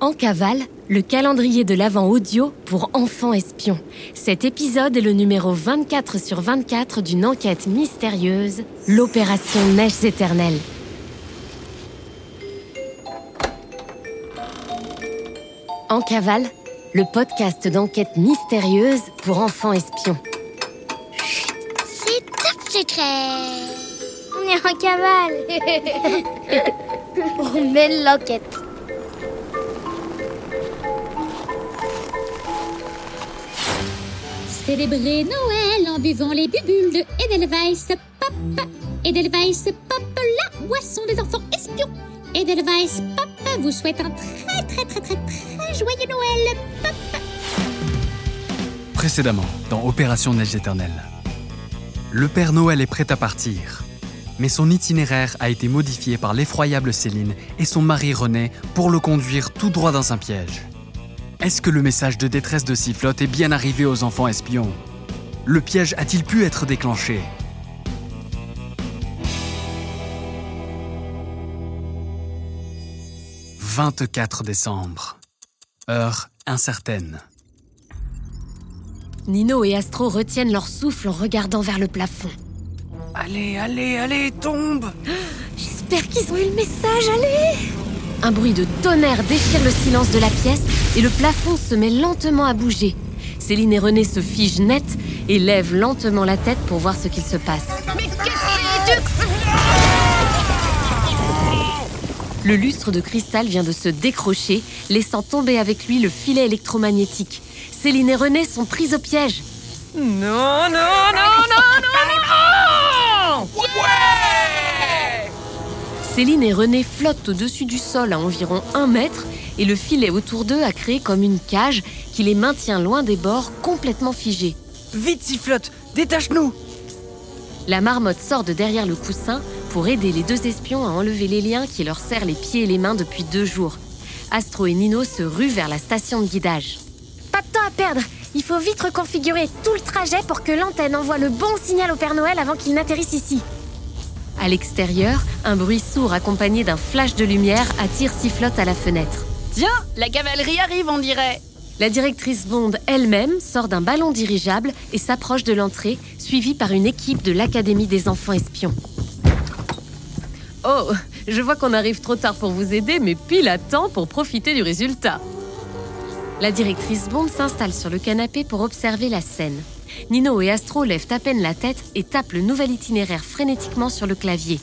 En cavale, le calendrier de l'Avent audio pour enfants espions. Cet épisode est le numéro 24 sur 24 d'une enquête mystérieuse, l'opération Neiges éternelles. En cavale, le podcast d'enquête mystérieuse pour enfants espions. C'est top secret On est en cavale On mène l'enquête Célébrer Noël en buvant les bubules de Edelweiss Papa. Edelweiss Papa, la boisson des enfants espions. Edelweiss Papa vous souhaite un très très très très très joyeux Noël, Papa. Précédemment, dans Opération Neige éternelle. Le Père Noël est prêt à partir, mais son itinéraire a été modifié par l'effroyable Céline et son mari René pour le conduire tout droit dans un piège. Est-ce que le message de détresse de Sifflotte est bien arrivé aux enfants espions? Le piège a-t-il pu être déclenché « 24 décembre. Heure incertaine. Nino et Astro retiennent leur souffle en regardant vers le plafond. Allez, allez, allez, tombe J'espère qu'ils ont eu le message, allez Un bruit de tonnerre déchire le silence de la pièce et le plafond se met lentement à bouger. Céline et René se figent net et lèvent lentement la tête pour voir ce qu'il se passe. Le lustre de cristal vient de se décrocher, laissant tomber avec lui le filet électromagnétique. Céline et René sont pris au piège. Non, non, non, non, non, Céline et René flottent au-dessus du sol à environ un mètre et le filet autour d'eux a créé comme une cage qui les maintient loin des bords, complètement figés. Vite, Sifflotte, détache-nous La marmotte sort de derrière le coussin pour aider les deux espions à enlever les liens qui leur serrent les pieds et les mains depuis deux jours. Astro et Nino se ruent vers la station de guidage. Pas de temps à perdre Il faut vite reconfigurer tout le trajet pour que l'antenne envoie le bon signal au Père Noël avant qu'il n'atterrisse ici. À l'extérieur, un bruit sourd accompagné d'un flash de lumière attire Sifflotte à la fenêtre. Tiens, la cavalerie arrive, on dirait La directrice Bond elle-même sort d'un ballon dirigeable et s'approche de l'entrée, suivie par une équipe de l'Académie des enfants espions. Oh, je vois qu'on arrive trop tard pour vous aider, mais pile à temps pour profiter du résultat. La directrice Bond s'installe sur le canapé pour observer la scène. Nino et Astro lèvent à peine la tête et tapent le nouvel itinéraire frénétiquement sur le clavier.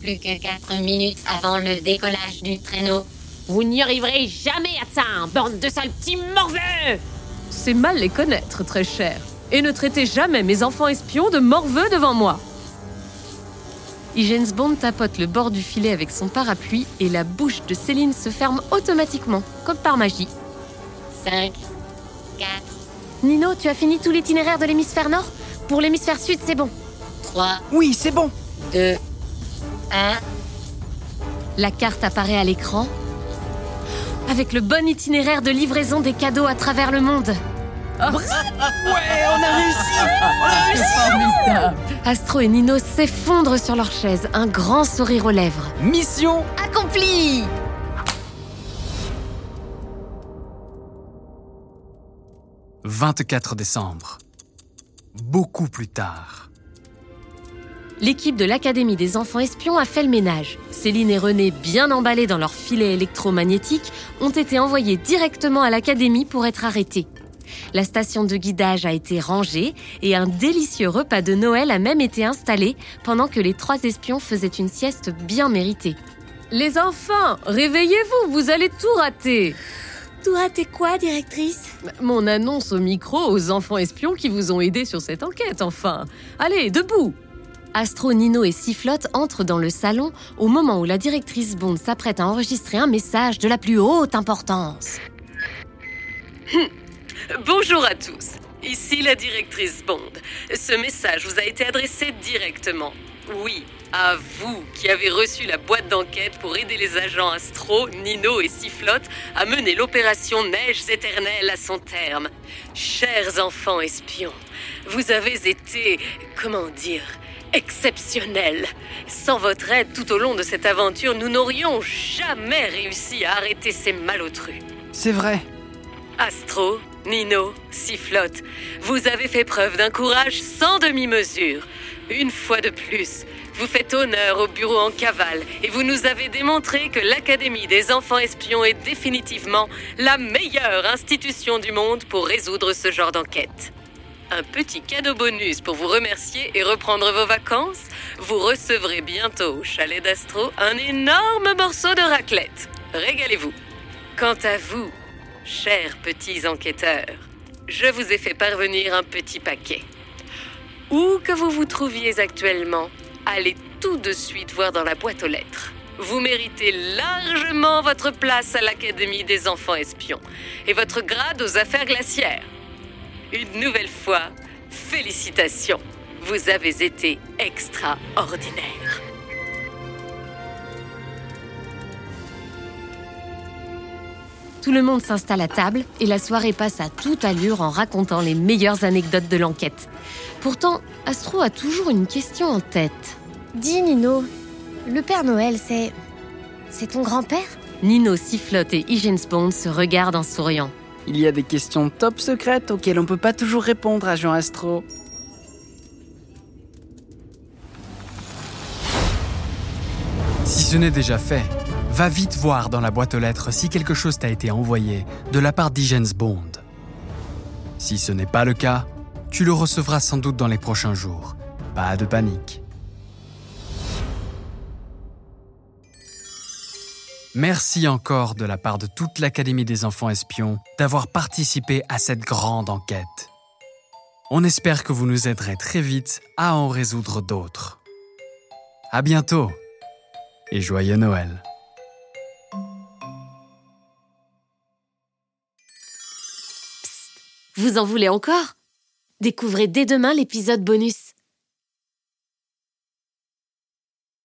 Plus que 4 minutes avant le décollage du traîneau. Vous n'y arriverez jamais à ça, bande de sales petits morveux C'est mal les connaître, très cher. Et ne traitez jamais mes enfants espions de morveux devant moi. James Bond tapote le bord du filet avec son parapluie et la bouche de Céline se ferme automatiquement, comme par magie. 5, 4, Nino, tu as fini tout l'itinéraire de l'hémisphère nord? Pour l'hémisphère sud, c'est bon. 3, Oui, c'est bon. 2, 1. La carte apparaît à l'écran. Avec le bon itinéraire de livraison des cadeaux à travers le monde. Ouais, on a réussi On a réussi. Astro et Nino s'effondrent sur leur chaise, un grand sourire aux lèvres. Mission Accompli 24 décembre. Beaucoup plus tard. L'équipe de l'Académie des enfants espions a fait le ménage. Céline et René, bien emballés dans leur filet électromagnétique, ont été envoyés directement à l'Académie pour être arrêtés. La station de guidage a été rangée et un délicieux repas de Noël a même été installé pendant que les trois espions faisaient une sieste bien méritée. Les enfants, réveillez-vous, vous allez tout rater. Tout raté quoi, directrice? Mon annonce au micro aux enfants espions qui vous ont aidé sur cette enquête, enfin. Allez, debout Astro, Nino et Sifflotte entrent dans le salon au moment où la directrice Bond s'apprête à enregistrer un message de la plus haute importance. Bonjour à tous. Ici la directrice Bond. Ce message vous a été adressé directement. Oui, à vous qui avez reçu la boîte d'enquête pour aider les agents Astro, Nino et Sifflotte à mener l'opération Neiges éternelle à son terme. Chers enfants espions, vous avez été, comment dire, exceptionnel. Sans votre aide tout au long de cette aventure, nous n'aurions jamais réussi à arrêter ces malotrus. C'est vrai. Astro, Nino, Sifflotte, vous avez fait preuve d'un courage sans demi-mesure. Une fois de plus, vous faites honneur au bureau en cavale et vous nous avez démontré que l'Académie des enfants espions est définitivement la meilleure institution du monde pour résoudre ce genre d'enquête. Un petit cadeau bonus pour vous remercier et reprendre vos vacances. Vous recevrez bientôt au chalet d'Astro un énorme morceau de raclette. Régalez-vous. Quant à vous, chers petits enquêteurs, je vous ai fait parvenir un petit paquet. Où que vous vous trouviez actuellement, allez tout de suite voir dans la boîte aux lettres. Vous méritez largement votre place à l'Académie des enfants espions et votre grade aux affaires glaciaires. Une nouvelle fois, félicitations. Vous avez été extraordinaire. Tout le monde s'installe à table et la soirée passe à toute allure en racontant les meilleures anecdotes de l'enquête. Pourtant, Astro a toujours une question en tête. Dis Nino, le Père Noël, c'est. C'est ton grand-père? Nino sifflote et Bond se regardent en souriant. Il y a des questions top secrètes auxquelles on peut pas toujours répondre, agent Astro. Si ce n'est déjà fait, va vite voir dans la boîte aux lettres si quelque chose t'a été envoyé de la part d'Igens Bond. Si ce n'est pas le cas, tu le recevras sans doute dans les prochains jours. Pas de panique. Merci encore de la part de toute l'Académie des enfants espions d'avoir participé à cette grande enquête. On espère que vous nous aiderez très vite à en résoudre d'autres. À bientôt et joyeux Noël. Vous en voulez encore? Découvrez dès demain l'épisode bonus.